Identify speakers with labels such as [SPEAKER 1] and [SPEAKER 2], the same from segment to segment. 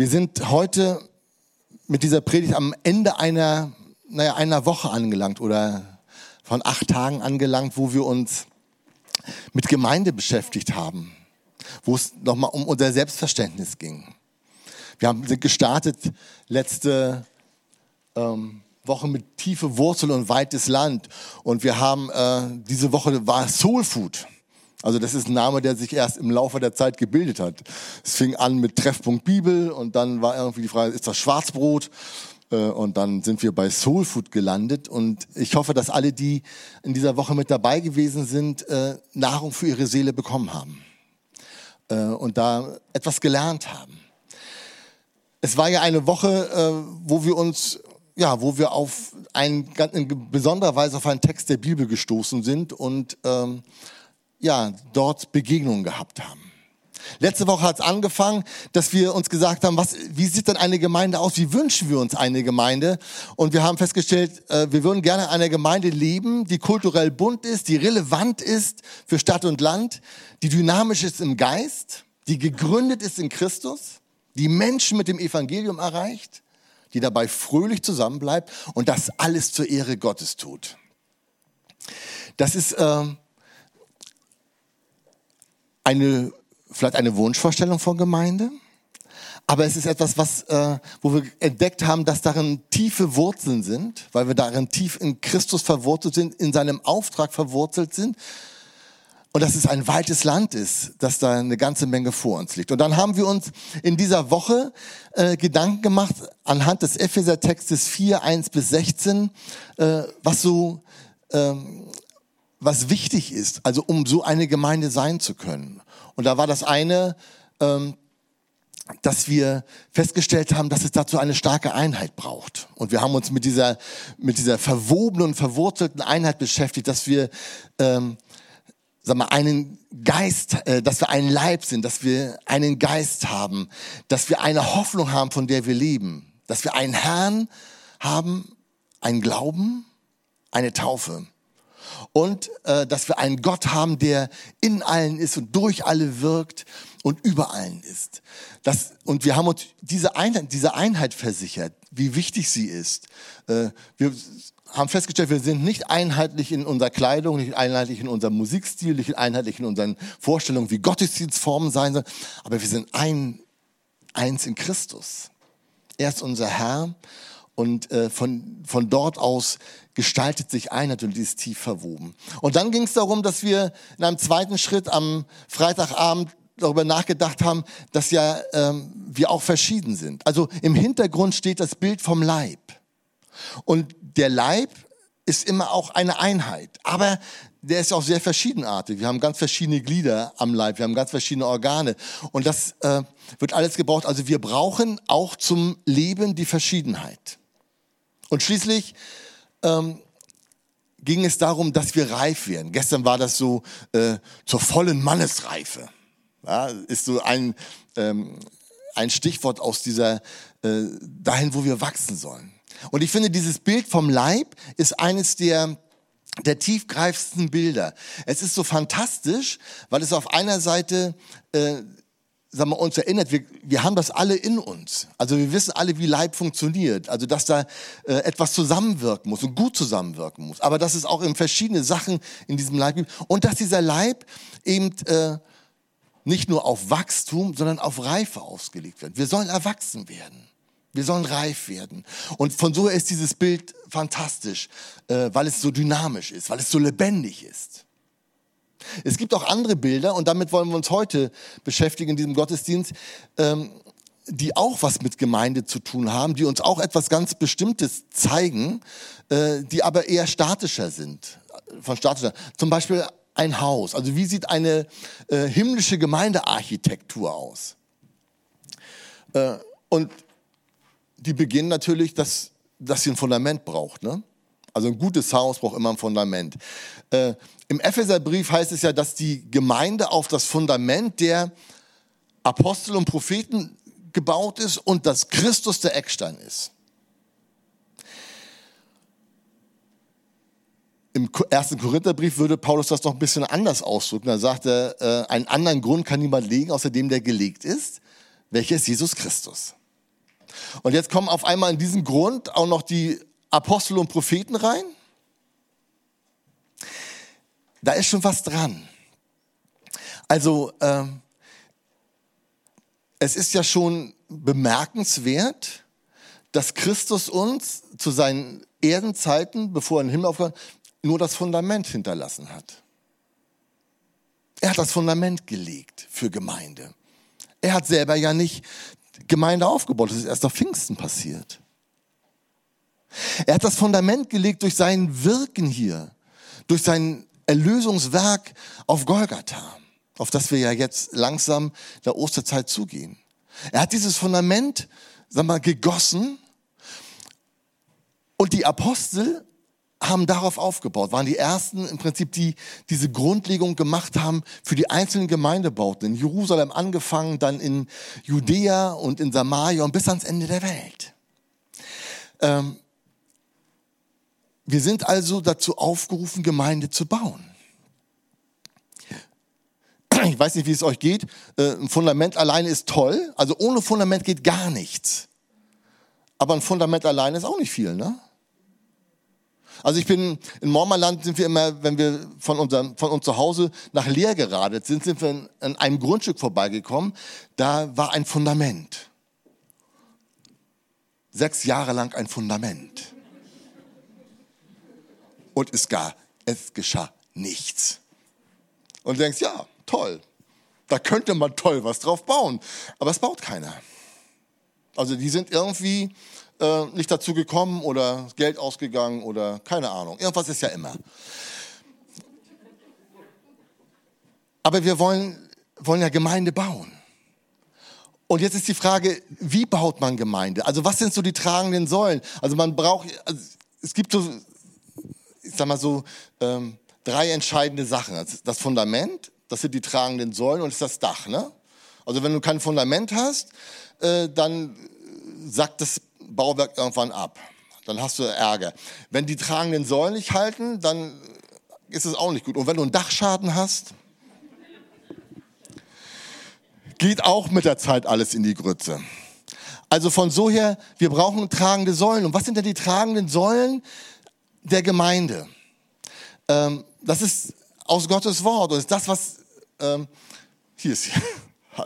[SPEAKER 1] Wir sind heute mit dieser Predigt am Ende einer, naja, einer Woche angelangt oder von acht Tagen angelangt, wo wir uns mit Gemeinde beschäftigt haben, wo es nochmal um unser Selbstverständnis ging. Wir haben gestartet letzte ähm, Woche mit tiefe Wurzel und weites Land und wir haben äh, diese Woche war Soul Food. Also das ist ein Name, der sich erst im Laufe der Zeit gebildet hat. Es fing an mit Treffpunkt Bibel und dann war irgendwie die Frage, ist das Schwarzbrot? Äh, und dann sind wir bei Soul Food gelandet. Und ich hoffe, dass alle, die in dieser Woche mit dabei gewesen sind, äh, Nahrung für ihre Seele bekommen haben äh, und da etwas gelernt haben. Es war ja eine Woche, wo wir uns ja, wo wir auf ein, in besonderer Weise auf einen Text der Bibel gestoßen sind und ähm, ja, dort Begegnungen gehabt haben. Letzte Woche hat es angefangen, dass wir uns gesagt haben, was, wie sieht denn eine Gemeinde aus? Wie wünschen wir uns eine Gemeinde? Und wir haben festgestellt, äh, wir würden gerne eine Gemeinde leben, die kulturell bunt ist, die relevant ist für Stadt und Land, die dynamisch ist im Geist, die gegründet ist in Christus, die Menschen mit dem Evangelium erreicht, die dabei fröhlich zusammenbleibt und das alles zur Ehre Gottes tut. Das ist äh, eine, vielleicht eine Wunschvorstellung von Gemeinde, aber es ist etwas, was, äh, wo wir entdeckt haben, dass darin tiefe Wurzeln sind, weil wir darin tief in Christus verwurzelt sind, in seinem Auftrag verwurzelt sind und dass es ein weites Land ist, dass da eine ganze Menge vor uns liegt. Und dann haben wir uns in dieser Woche äh, Gedanken gemacht anhand des Epheser-Textes 4, 1 bis 16, äh, was so ähm, was wichtig ist, also um so eine Gemeinde sein zu können. Und da war das eine, ähm, dass wir festgestellt haben, dass es dazu eine starke Einheit braucht. Und wir haben uns mit dieser, mit dieser verwobenen und verwurzelten Einheit beschäftigt, dass wir, ähm, sag mal, einen Geist, äh, dass wir ein Leib sind, dass wir einen Geist haben, dass wir eine Hoffnung haben, von der wir leben, dass wir einen Herrn haben, einen Glauben, eine Taufe und äh, dass wir einen Gott haben, der in allen ist und durch alle wirkt und über allen ist. Das, und wir haben uns diese Einheit, diese Einheit versichert, wie wichtig sie ist. Äh, wir haben festgestellt, wir sind nicht einheitlich in unserer Kleidung, nicht einheitlich in unserem Musikstil, nicht einheitlich in unseren Vorstellungen, wie Gottesdienstformen sein sollen, aber wir sind ein, eins in Christus. Er ist unser Herr und äh, von, von dort aus gestaltet sich und die ist tief verwoben. Und dann ging es darum, dass wir in einem zweiten Schritt am Freitagabend darüber nachgedacht haben, dass ja ähm, wir auch verschieden sind. Also im Hintergrund steht das Bild vom Leib. Und der Leib ist immer auch eine Einheit. Aber der ist auch sehr verschiedenartig. Wir haben ganz verschiedene Glieder am Leib, wir haben ganz verschiedene Organe. Und das äh, wird alles gebraucht. Also wir brauchen auch zum Leben die Verschiedenheit. Und schließlich ähm, ging es darum, dass wir reif werden. Gestern war das so äh, zur vollen Mannesreife. Ja, ist so ein, ähm, ein Stichwort aus dieser, äh, dahin, wo wir wachsen sollen. Und ich finde, dieses Bild vom Leib ist eines der, der tiefgreifendsten Bilder. Es ist so fantastisch, weil es auf einer Seite äh, sagen wir, uns erinnert, wir, wir haben das alle in uns. Also wir wissen alle, wie Leib funktioniert. Also dass da äh, etwas zusammenwirken muss und gut zusammenwirken muss. Aber dass es auch in verschiedene Sachen in diesem Leib gibt. Und dass dieser Leib eben äh, nicht nur auf Wachstum, sondern auf Reife ausgelegt wird. Wir sollen erwachsen werden. Wir sollen reif werden. Und von so ist dieses Bild fantastisch, äh, weil es so dynamisch ist, weil es so lebendig ist. Es gibt auch andere Bilder, und damit wollen wir uns heute beschäftigen in diesem Gottesdienst, ähm, die auch was mit Gemeinde zu tun haben, die uns auch etwas ganz Bestimmtes zeigen, äh, die aber eher statischer sind. Von statischer. Zum Beispiel ein Haus. Also wie sieht eine äh, himmlische Gemeindearchitektur aus? Äh, und die beginnen natürlich, dass, dass sie ein Fundament braucht. Ne? Also ein gutes Haus braucht immer ein Fundament. Äh, Im Epheserbrief heißt es ja, dass die Gemeinde auf das Fundament der Apostel und Propheten gebaut ist und dass Christus der Eckstein ist. Im ersten Korintherbrief würde Paulus das noch ein bisschen anders ausdrücken. Da sagt er, äh, einen anderen Grund kann niemand legen, außer dem, der gelegt ist. Welcher ist Jesus Christus? Und jetzt kommen auf einmal in diesen Grund auch noch die Apostel und Propheten rein. Da ist schon was dran. Also ähm, es ist ja schon bemerkenswert, dass Christus uns zu seinen Erdenzeiten, bevor er in den Himmel aufgehört, nur das Fundament hinterlassen hat. Er hat das Fundament gelegt für Gemeinde. Er hat selber ja nicht Gemeinde aufgebaut. Das ist erst auf Pfingsten passiert. Er hat das Fundament gelegt durch sein Wirken hier, durch sein Erlösungswerk auf Golgatha, auf das wir ja jetzt langsam der Osterzeit zugehen. Er hat dieses Fundament, sag mal, gegossen und die Apostel haben darauf aufgebaut, waren die ersten im Prinzip, die diese Grundlegung gemacht haben für die einzelnen Gemeindebauten. In Jerusalem angefangen, dann in Judäa und in Samaria und bis ans Ende der Welt. Ähm, wir sind also dazu aufgerufen, Gemeinde zu bauen. Ich weiß nicht, wie es euch geht. Äh, ein Fundament alleine ist toll. Also ohne Fundament geht gar nichts. Aber ein Fundament alleine ist auch nicht viel, ne? Also ich bin, in Mormerland sind wir immer, wenn wir von, unserem, von uns zu Hause nach Leer geradet sind, sind wir an einem Grundstück vorbeigekommen. Da war ein Fundament. Sechs Jahre lang ein Fundament. Und es, gar, es geschah nichts. Und du denkst, ja, toll. Da könnte man toll was drauf bauen. Aber es baut keiner. Also die sind irgendwie äh, nicht dazu gekommen oder Geld ausgegangen oder keine Ahnung. Irgendwas ist ja immer. Aber wir wollen, wollen ja Gemeinde bauen. Und jetzt ist die Frage, wie baut man Gemeinde? Also was sind so die tragenden Säulen? Also man braucht, also es gibt so, ich sag mal so, ähm, drei entscheidende Sachen. Das Fundament, das sind die tragenden Säulen und das ist das Dach. Ne? Also wenn du kein Fundament hast, äh, dann sackt das Bauwerk irgendwann ab. Dann hast du Ärger. Wenn die tragenden Säulen nicht halten, dann ist es auch nicht gut. Und wenn du einen Dachschaden hast, geht auch mit der Zeit alles in die Grütze. Also von so her, wir brauchen tragende Säulen. Und was sind denn die tragenden Säulen der Gemeinde? Ähm, das ist aus Gottes Wort. Und ist das, was ähm, hier ist.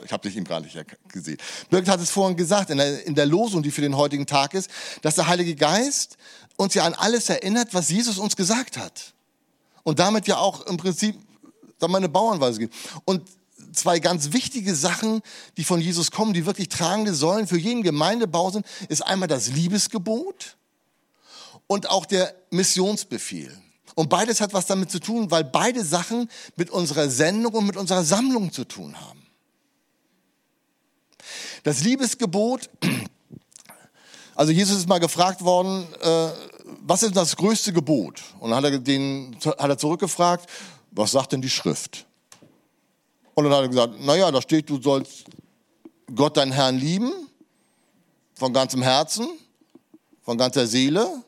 [SPEAKER 1] Ich habe dich eben gar nicht gesehen. Birgit hat es vorhin gesagt, in der, in der Losung, die für den heutigen Tag ist, dass der Heilige Geist uns ja an alles erinnert, was Jesus uns gesagt hat. Und damit ja auch im Prinzip sagen wir, eine Bauernweise gibt. Und zwei ganz wichtige Sachen, die von Jesus kommen, die wirklich tragende Säulen für jeden Gemeindebau sind, ist einmal das Liebesgebot und auch der Missionsbefehl. Und beides hat was damit zu tun, weil beide Sachen mit unserer Sendung und mit unserer Sammlung zu tun haben. Das Liebesgebot, also Jesus ist mal gefragt worden, äh, was ist das größte Gebot? Und dann hat er, den, hat er zurückgefragt, was sagt denn die Schrift? Und dann hat er gesagt, naja, da steht, du sollst Gott, deinen Herrn, lieben, von ganzem Herzen, von ganzer Seele,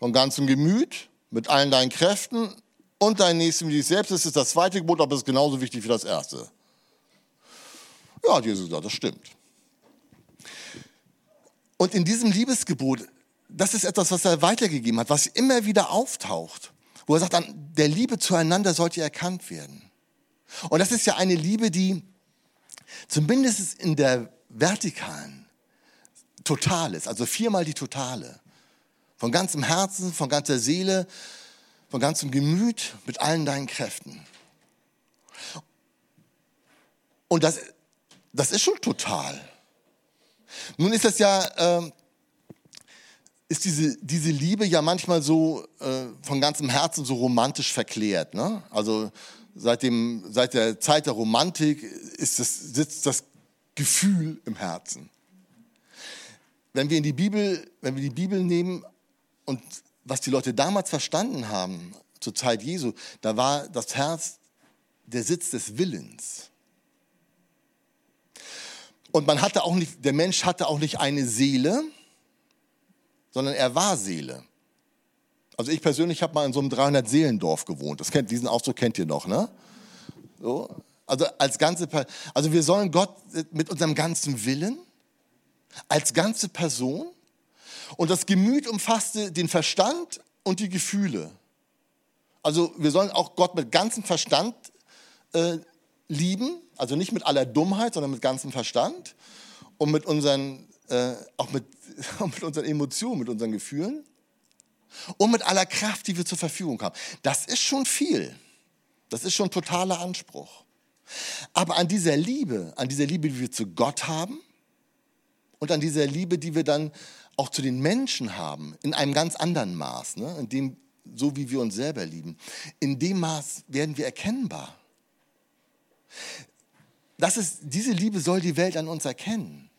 [SPEAKER 1] von ganzem Gemüt, mit allen deinen Kräften und deinen Nächsten wie dich selbst. Das ist das zweite Gebot, aber es ist genauso wichtig wie das erste. Ja, hat Jesus gesagt, das stimmt. Und in diesem Liebesgebot, das ist etwas, was er weitergegeben hat, was immer wieder auftaucht, wo er sagt, an der Liebe zueinander sollte erkannt werden. Und das ist ja eine Liebe, die zumindest in der vertikalen total ist, also viermal die totale. Von ganzem Herzen, von ganzer Seele, von ganzem Gemüt, mit allen deinen Kräften. Und das, das ist schon total. Nun ist das ja, äh, ist diese, diese Liebe ja manchmal so äh, von ganzem Herzen so romantisch verklärt. Ne? Also seit, dem, seit der Zeit der Romantik ist das, sitzt das Gefühl im Herzen. Wenn wir in die Bibel, wenn wir die Bibel nehmen und was die Leute damals verstanden haben zur Zeit Jesu, da war das Herz der Sitz des Willens. Und man hatte auch nicht, der Mensch hatte auch nicht eine Seele, sondern er war Seele. Also ich persönlich habe mal in so einem 300-Seelendorf gewohnt. Das kennt, diesen Ausdruck kennt ihr noch, ne? So. Also als ganze, also wir sollen Gott mit unserem ganzen Willen, als ganze Person und das Gemüt umfasste den Verstand und die Gefühle. Also wir sollen auch Gott mit ganzem Verstand äh, lieben, also nicht mit aller Dummheit, sondern mit ganzem Verstand und mit unseren, äh, auch mit, mit unseren Emotionen, mit unseren Gefühlen und mit aller Kraft, die wir zur Verfügung haben. Das ist schon viel. Das ist schon totaler Anspruch. Aber an dieser Liebe, an dieser Liebe, die wir zu Gott haben und an dieser Liebe, die wir dann auch zu den Menschen haben, in einem ganz anderen Maß, ne? in dem, so wie wir uns selber lieben, in dem Maß werden wir erkennbar. Das ist, diese Liebe soll die Welt an uns erkennen.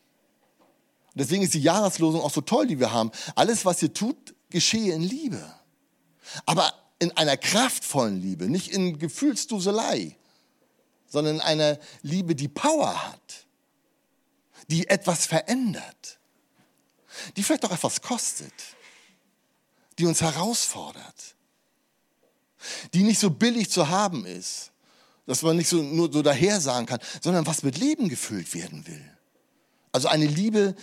[SPEAKER 1] Deswegen ist die Jahreslosung auch so toll, die wir haben. Alles, was ihr tut, geschehe in Liebe. Aber in einer kraftvollen Liebe, nicht in Gefühlsduselei, sondern in einer Liebe, die Power hat, die etwas verändert, die vielleicht auch etwas kostet, die uns herausfordert, die nicht so billig zu haben ist, dass man nicht so, nur so daher sagen kann, sondern was mit Leben gefüllt werden will. Also eine Liebe,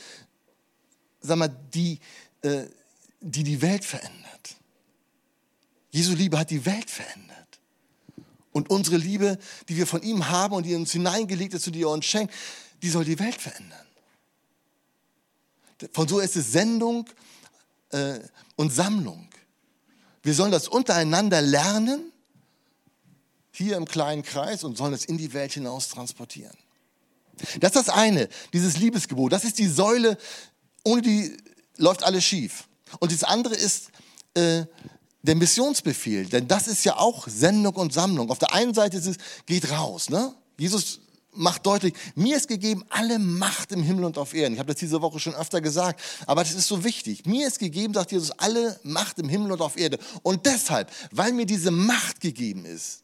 [SPEAKER 1] sag mal, die, äh, die die Welt verändert. Jesu Liebe hat die Welt verändert. Und unsere Liebe, die wir von ihm haben und die uns hineingelegt ist und die er uns schenkt, die soll die Welt verändern. Von so ist es Sendung äh, und Sammlung. Wir sollen das untereinander lernen, hier im kleinen Kreis, und sollen es in die Welt hinaus transportieren. Das ist das eine, dieses Liebesgebot. Das ist die Säule, ohne die läuft alles schief. Und das andere ist äh, der Missionsbefehl, denn das ist ja auch Sendung und Sammlung. Auf der einen Seite ist es, geht raus. Ne? Jesus macht deutlich, mir ist gegeben alle Macht im Himmel und auf Erden. Ich habe das diese Woche schon öfter gesagt, aber das ist so wichtig. Mir ist gegeben, sagt Jesus, alle Macht im Himmel und auf Erde. Und deshalb, weil mir diese Macht gegeben ist,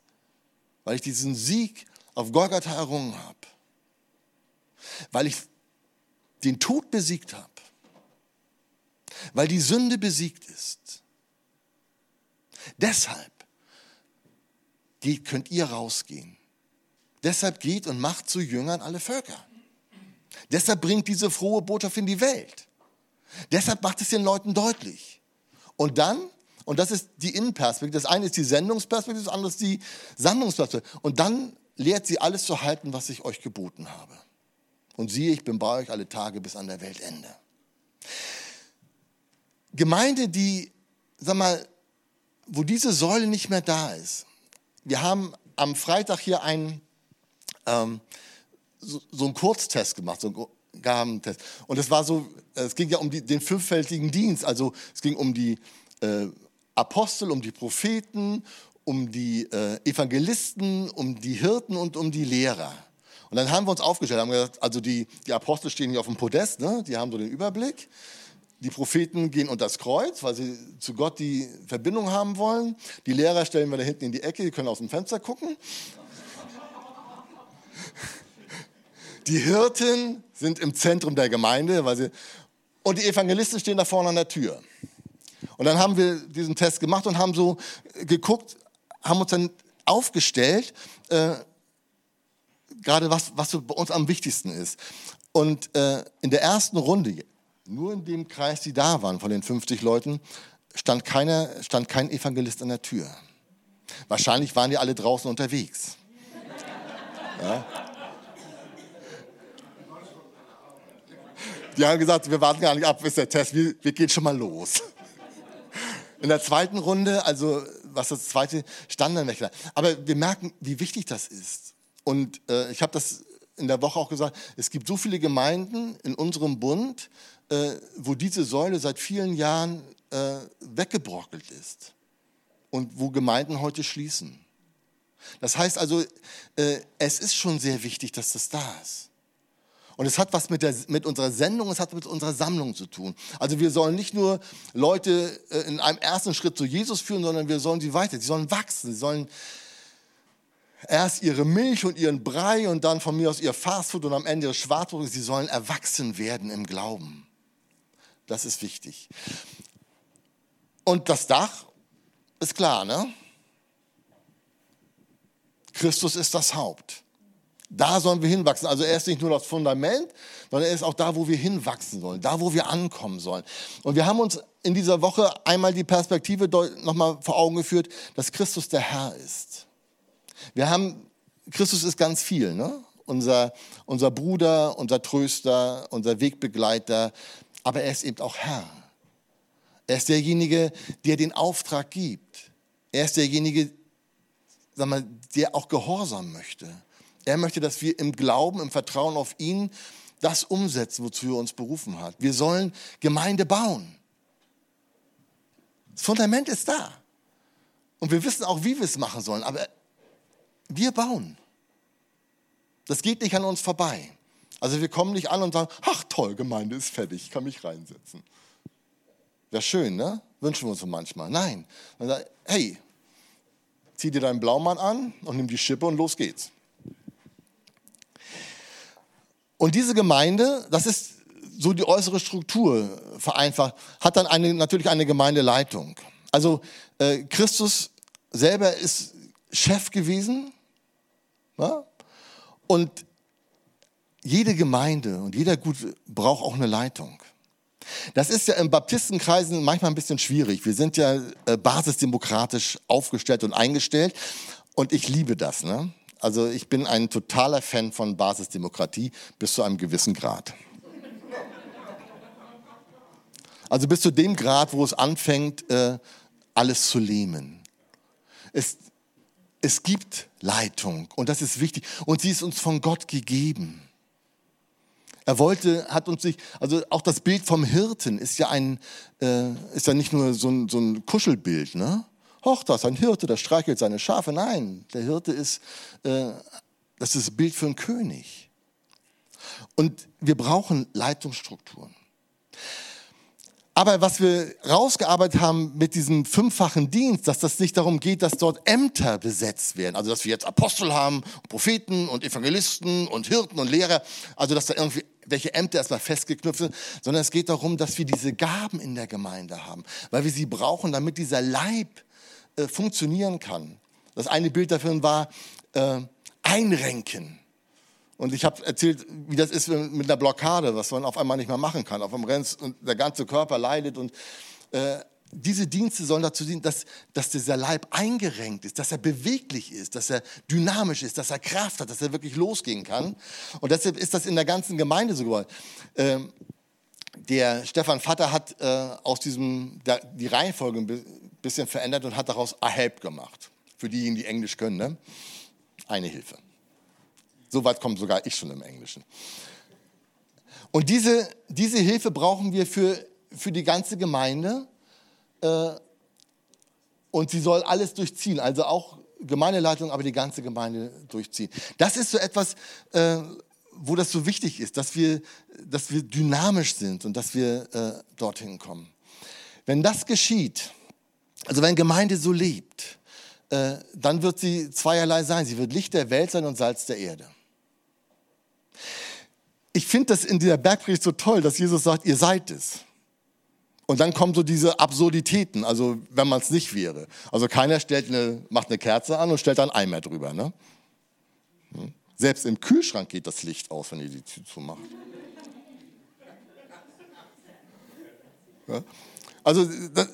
[SPEAKER 1] weil ich diesen Sieg auf Golgatha errungen habe, weil ich den Tod besiegt habe, weil die Sünde besiegt ist. Deshalb könnt ihr rausgehen. Deshalb geht und macht zu Jüngern alle Völker. Deshalb bringt diese frohe Botschaft in die Welt. Deshalb macht es den Leuten deutlich. Und dann, und das ist die Innenperspektive, das eine ist die Sendungsperspektive, das andere ist die Sammlungsperspektive. Und dann lehrt sie alles zu halten, was ich euch geboten habe. Und siehe, ich bin bei euch alle Tage bis an der Weltende. Gemeinde, die, sag mal, wo diese Säule nicht mehr da ist. Wir haben am Freitag hier einen, ähm, so, so einen Kurztest gemacht, so einen Gabentest. Und es war so, es ging ja um die, den fünffältigen Dienst. Also es ging um die äh, Apostel, um die Propheten, um die äh, Evangelisten, um die Hirten und um die Lehrer. Und dann haben wir uns aufgestellt, haben gesagt, also die, die Apostel stehen hier auf dem Podest, ne? die haben so den Überblick. Die Propheten gehen unter das Kreuz, weil sie zu Gott die Verbindung haben wollen. Die Lehrer stellen wir da hinten in die Ecke, die können aus dem Fenster gucken. Die Hirten sind im Zentrum der Gemeinde, weil sie, und die Evangelisten stehen da vorne an der Tür. Und dann haben wir diesen Test gemacht und haben so geguckt, haben uns dann aufgestellt, äh, gerade was, was so bei uns am wichtigsten ist. Und äh, in der ersten Runde, nur in dem Kreis, die da waren, von den 50 Leuten, stand, keiner, stand kein Evangelist an der Tür. Wahrscheinlich waren die alle draußen unterwegs. Ja? Die haben gesagt, wir warten gar nicht ab, bis der Test, wir, wir gehen schon mal los. In der zweiten Runde, also was das zweite, Standardwächter. Aber wir merken, wie wichtig das ist. Und äh, ich habe das in der Woche auch gesagt, es gibt so viele Gemeinden in unserem Bund, äh, wo diese Säule seit vielen Jahren äh, weggebrockelt ist und wo Gemeinden heute schließen. Das heißt also, äh, es ist schon sehr wichtig, dass das da ist. Und es hat was mit, der, mit unserer Sendung, es hat mit unserer Sammlung zu tun. Also wir sollen nicht nur Leute äh, in einem ersten Schritt zu Jesus führen, sondern wir sollen sie weiter, sie sollen wachsen, sie sollen erst ihre Milch und ihren Brei und dann von mir aus ihr Fastfood und am Ende ihre Schwarzbrot. Sie sollen erwachsen werden im Glauben. Das ist wichtig. Und das Dach ist klar, ne? Christus ist das Haupt. Da sollen wir hinwachsen. Also er ist nicht nur das Fundament, sondern er ist auch da, wo wir hinwachsen sollen, da, wo wir ankommen sollen. Und wir haben uns in dieser Woche einmal die Perspektive nochmal vor Augen geführt, dass Christus der Herr ist. Wir haben, Christus ist ganz viel, ne? Unser, unser Bruder, unser Tröster, unser Wegbegleiter, aber er ist eben auch Herr. Er ist derjenige, der den Auftrag gibt. Er ist derjenige, sag mal, der auch gehorsam möchte. Er möchte, dass wir im Glauben, im Vertrauen auf ihn das umsetzen, wozu er uns berufen hat. Wir sollen Gemeinde bauen. Das Fundament ist da. Und wir wissen auch, wie wir es machen sollen. Aber wir bauen. Das geht nicht an uns vorbei. Also wir kommen nicht an und sagen, ach toll, Gemeinde ist fertig, ich kann mich reinsetzen. Wäre schön, ne? Wünschen wir uns so manchmal. Nein. Man sagt, hey, zieh dir deinen Blaumann an und nimm die Schippe und los geht's. Und diese Gemeinde, das ist so die äußere Struktur vereinfacht, hat dann eine, natürlich eine Gemeindeleitung. Also äh, Christus selber ist Chef gewesen ja? und jede Gemeinde und jeder Gut braucht auch eine Leitung. Das ist ja in Baptistenkreisen manchmal ein bisschen schwierig. Wir sind ja äh, basisdemokratisch aufgestellt und eingestellt und ich liebe das. Ne? Also ich bin ein totaler Fan von Basisdemokratie bis zu einem gewissen Grad. Also bis zu dem Grad, wo es anfängt, äh, alles zu lähmen. Es, es gibt Leitung und das ist wichtig und sie ist uns von Gott gegeben. Er wollte, hat uns sich, also auch das Bild vom Hirten ist ja ein, äh, ist ja nicht nur so ein, so ein Kuschelbild, ne? Hoch, das ein Hirte, der streichelt seine Schafe. Nein, der Hirte ist, äh, das ist ein Bild für einen König. Und wir brauchen Leitungsstrukturen. Aber was wir rausgearbeitet haben mit diesem fünffachen Dienst, dass das nicht darum geht, dass dort Ämter besetzt werden. Also, dass wir jetzt Apostel haben, Propheten und Evangelisten und Hirten und Lehrer. Also, dass da irgendwie welche Ämter erstmal festgeknüpft sind, sondern es geht darum, dass wir diese Gaben in der Gemeinde haben, weil wir sie brauchen, damit dieser Leib äh, funktionieren kann. Das eine Bild dafür war äh, Einrenken. Und ich habe erzählt, wie das ist mit einer Blockade, was man auf einmal nicht mehr machen kann. Auf dem Renz und der ganze Körper leidet. Und äh, diese Dienste sollen dazu dienen, dass, dass dieser Leib eingerenkt ist, dass er beweglich ist, dass er dynamisch ist, dass er Kraft hat, dass er wirklich losgehen kann. Und deshalb ist das in der ganzen Gemeinde so gewollt. Ähm, der Stefan Vater hat äh, aus diesem der, die Reihenfolge ein bisschen verändert und hat daraus a help gemacht. Für diejenigen, die Englisch können, ne? eine Hilfe. So weit kommt sogar ich schon im Englischen. Und diese, diese Hilfe brauchen wir für, für die ganze Gemeinde. Äh, und sie soll alles durchziehen, also auch Gemeindeleitung, aber die ganze Gemeinde durchziehen. Das ist so etwas, äh, wo das so wichtig ist, dass wir, dass wir dynamisch sind und dass wir äh, dorthin kommen. Wenn das geschieht, also wenn Gemeinde so lebt, dann wird sie zweierlei sein. Sie wird Licht der Welt sein und Salz der Erde. Ich finde das in dieser Bergpredigt so toll, dass Jesus sagt, ihr seid es. Und dann kommen so diese Absurditäten, also wenn man es nicht wäre. Also keiner stellt eine, macht eine Kerze an und stellt dann einen Eimer drüber. Ne? Hm? Selbst im Kühlschrank geht das Licht aus, wenn ihr die Tür zumacht. Ja? Also das,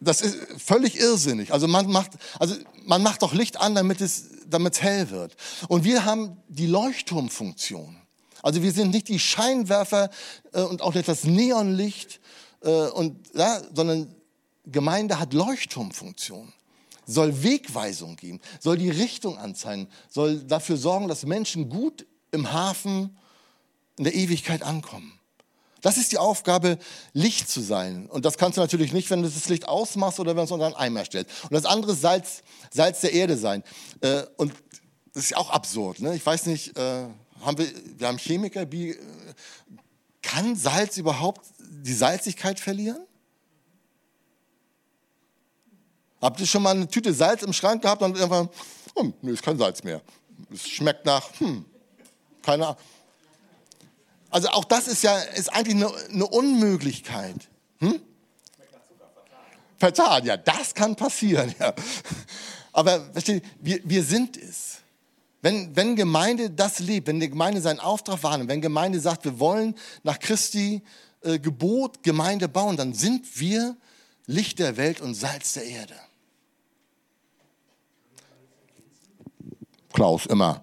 [SPEAKER 1] das, ist völlig irrsinnig. Also man macht, also man macht doch Licht an, damit es, damit es hell wird. Und wir haben die Leuchtturmfunktion. Also wir sind nicht die Scheinwerfer äh, und auch nicht das Neonlicht, äh, und, ja, sondern Gemeinde hat Leuchtturmfunktion soll Wegweisung geben, soll die Richtung anzeigen, soll dafür sorgen, dass Menschen gut im Hafen in der Ewigkeit ankommen. Das ist die Aufgabe, Licht zu sein. Und das kannst du natürlich nicht, wenn du das Licht ausmachst oder wenn du es unter einen Eimer stellst. Und das andere ist Salz, Salz der Erde sein. Äh, und das ist ja auch absurd. Ne? Ich weiß nicht, äh, haben wir, wir haben Chemiker, kann Salz überhaupt die Salzigkeit verlieren? Habt ihr schon mal eine Tüte Salz im Schrank gehabt und irgendwann, hm, nee, ist kein Salz mehr. Es schmeckt nach, hm, keine Ahnung. Also auch das ist ja ist eigentlich eine, eine Unmöglichkeit. Hm? Vertan, ja, das kann passieren. Ja. Aber versteht, wir, wir sind es. Wenn, wenn Gemeinde das lebt, wenn die Gemeinde seinen Auftrag wahrnimmt, wenn Gemeinde sagt, wir wollen nach Christi äh, Gebot Gemeinde bauen, dann sind wir Licht der Welt und Salz der Erde. Klaus, immer.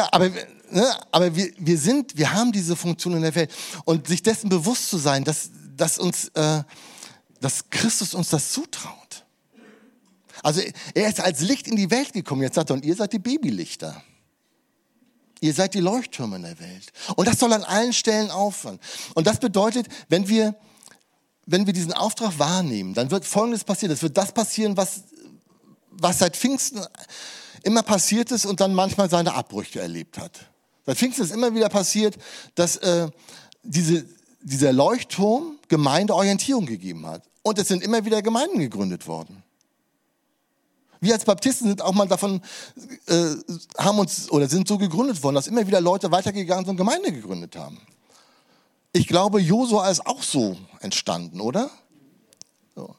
[SPEAKER 1] Ja, aber, ne, aber wir, wir sind, wir haben diese Funktion in der Welt. Und sich dessen bewusst zu sein, dass, dass uns, äh, dass Christus uns das zutraut. Also er ist als Licht in die Welt gekommen. Jetzt sagt er, und ihr seid die Babylichter. Ihr seid die Leuchttürme in der Welt. Und das soll an allen Stellen aufhören. Und das bedeutet, wenn wir, wenn wir diesen Auftrag wahrnehmen, dann wird Folgendes passieren. Es wird das passieren, was, was seit Pfingsten immer passiert ist und dann manchmal seine Abbrüche erlebt hat. Seit Pfingsten ist immer wieder passiert, dass äh, diese, dieser Leuchtturm Gemeindeorientierung gegeben hat. Und es sind immer wieder Gemeinden gegründet worden. Wir als Baptisten sind auch mal davon, äh, haben uns oder sind so gegründet worden, dass immer wieder Leute weitergegangen sind und Gemeinde gegründet haben. Ich glaube, Josua ist auch so entstanden, oder? So.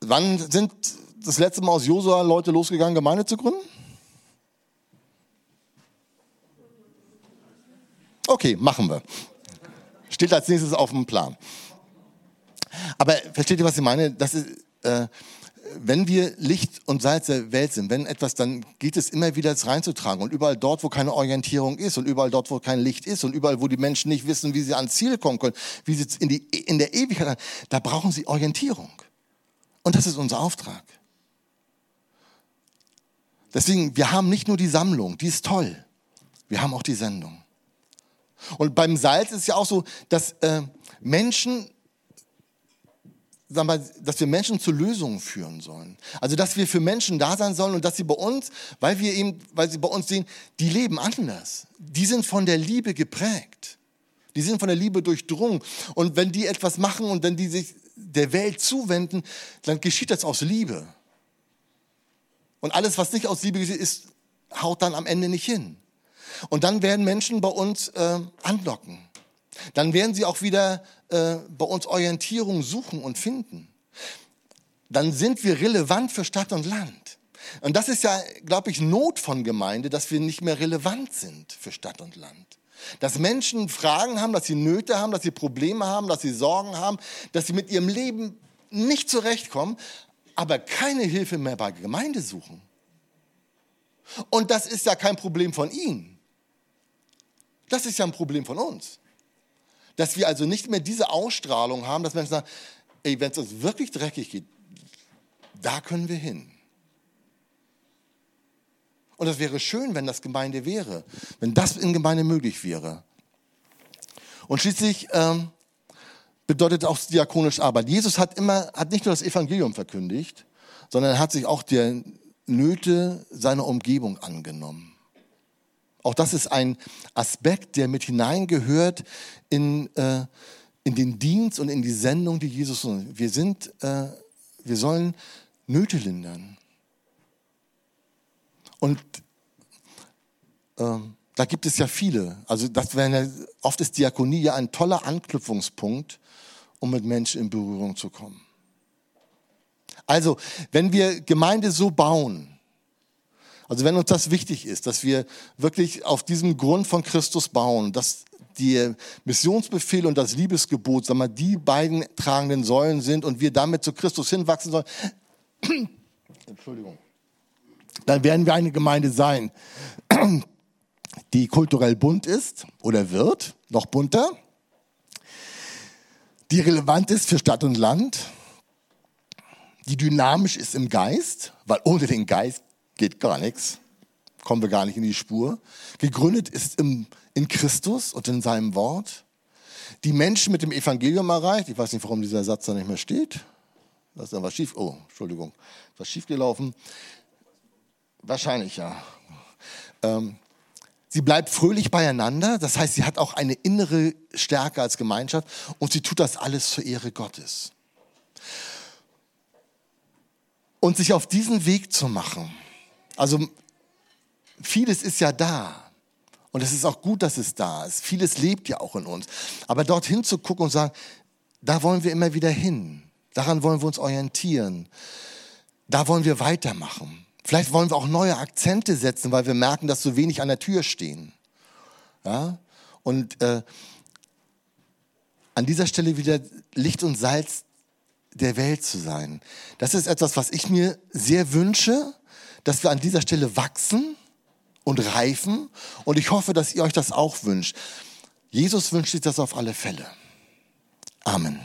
[SPEAKER 1] Wann sind das letzte Mal aus Josua Leute losgegangen, Gemeinde zu gründen? Okay, machen wir. Steht als nächstes auf dem Plan. Aber versteht ihr, was ich meine? Das ist, äh, wenn wir Licht und Salz der Welt sind, wenn etwas, dann geht es immer wieder es reinzutragen. Und überall dort, wo keine Orientierung ist und überall dort, wo kein Licht ist und überall, wo die Menschen nicht wissen, wie sie ans Ziel kommen können, wie sie in, die, in der Ewigkeit, da brauchen sie Orientierung. Und das ist unser Auftrag. Deswegen, wir haben nicht nur die Sammlung, die ist toll. Wir haben auch die Sendung. Und beim Salz ist es ja auch so, dass äh, Menschen sagen wir, dass wir Menschen zu Lösungen führen sollen. Also, dass wir für Menschen da sein sollen und dass sie bei uns, weil wir eben, weil sie bei uns sehen, die leben anders. Die sind von der Liebe geprägt. Die sind von der Liebe durchdrungen. Und wenn die etwas machen und wenn die sich der Welt zuwenden, dann geschieht das aus Liebe. Und alles, was nicht aus Liebe ist, haut dann am Ende nicht hin. Und dann werden Menschen bei uns äh, andocken. Dann werden sie auch wieder äh, bei uns Orientierung suchen und finden. Dann sind wir relevant für Stadt und Land. Und das ist ja, glaube ich, Not von Gemeinde, dass wir nicht mehr relevant sind für Stadt und Land. Dass Menschen Fragen haben, dass sie Nöte haben, dass sie Probleme haben, dass sie Sorgen haben, dass sie mit ihrem Leben nicht zurechtkommen, aber keine Hilfe mehr bei Gemeinde suchen. Und das ist ja kein Problem von ihnen. Das ist ja ein Problem von uns. Dass wir also nicht mehr diese Ausstrahlung haben, dass Menschen sagen, ey, wenn es uns wirklich dreckig geht, da können wir hin. Und es wäre schön, wenn das Gemeinde wäre, wenn das in Gemeinde möglich wäre. Und schließlich ähm, bedeutet auch diakonische Arbeit. Jesus hat immer, hat nicht nur das Evangelium verkündigt, sondern er hat sich auch der Nöte seiner Umgebung angenommen. Auch das ist ein Aspekt, der mit hineingehört in, äh, in den Dienst und in die Sendung, die Jesus. Wir sind, äh, wir sollen Nöte lindern. Und äh, da gibt es ja viele. Also das ja, oft ist Diakonie ja ein toller Anknüpfungspunkt, um mit Menschen in Berührung zu kommen. Also, wenn wir Gemeinde so bauen, also wenn uns das wichtig ist, dass wir wirklich auf diesem Grund von Christus bauen, dass die Missionsbefehl und das Liebesgebot, sagen wir, die beiden tragenden Säulen sind und wir damit zu Christus hinwachsen sollen, Entschuldigung, dann werden wir eine Gemeinde sein, die kulturell bunt ist oder wird, noch bunter, die relevant ist für Stadt und Land, die dynamisch ist im Geist, weil ohne den Geist geht gar nichts. kommen wir gar nicht in die Spur. Gegründet ist im, in Christus und in seinem Wort. Die Menschen mit dem Evangelium erreicht. Ich weiß nicht, warum dieser Satz da nicht mehr steht. Da ist dann was schief. Oh, Entschuldigung. Was schief gelaufen? Wahrscheinlich ja. Ähm, sie bleibt fröhlich beieinander. Das heißt, sie hat auch eine innere Stärke als Gemeinschaft und sie tut das alles zur Ehre Gottes. Und sich auf diesen Weg zu machen. Also vieles ist ja da. Und es ist auch gut, dass es da ist. Vieles lebt ja auch in uns. Aber dorthin zu gucken und sagen, da wollen wir immer wieder hin. Daran wollen wir uns orientieren. Da wollen wir weitermachen. Vielleicht wollen wir auch neue Akzente setzen, weil wir merken, dass so wenig an der Tür stehen. Ja? Und äh, an dieser Stelle wieder Licht und Salz der Welt zu sein. Das ist etwas, was ich mir sehr wünsche, dass wir an dieser Stelle wachsen und reifen. Und ich hoffe, dass ihr euch das auch wünscht. Jesus wünscht sich das auf alle Fälle. Amen.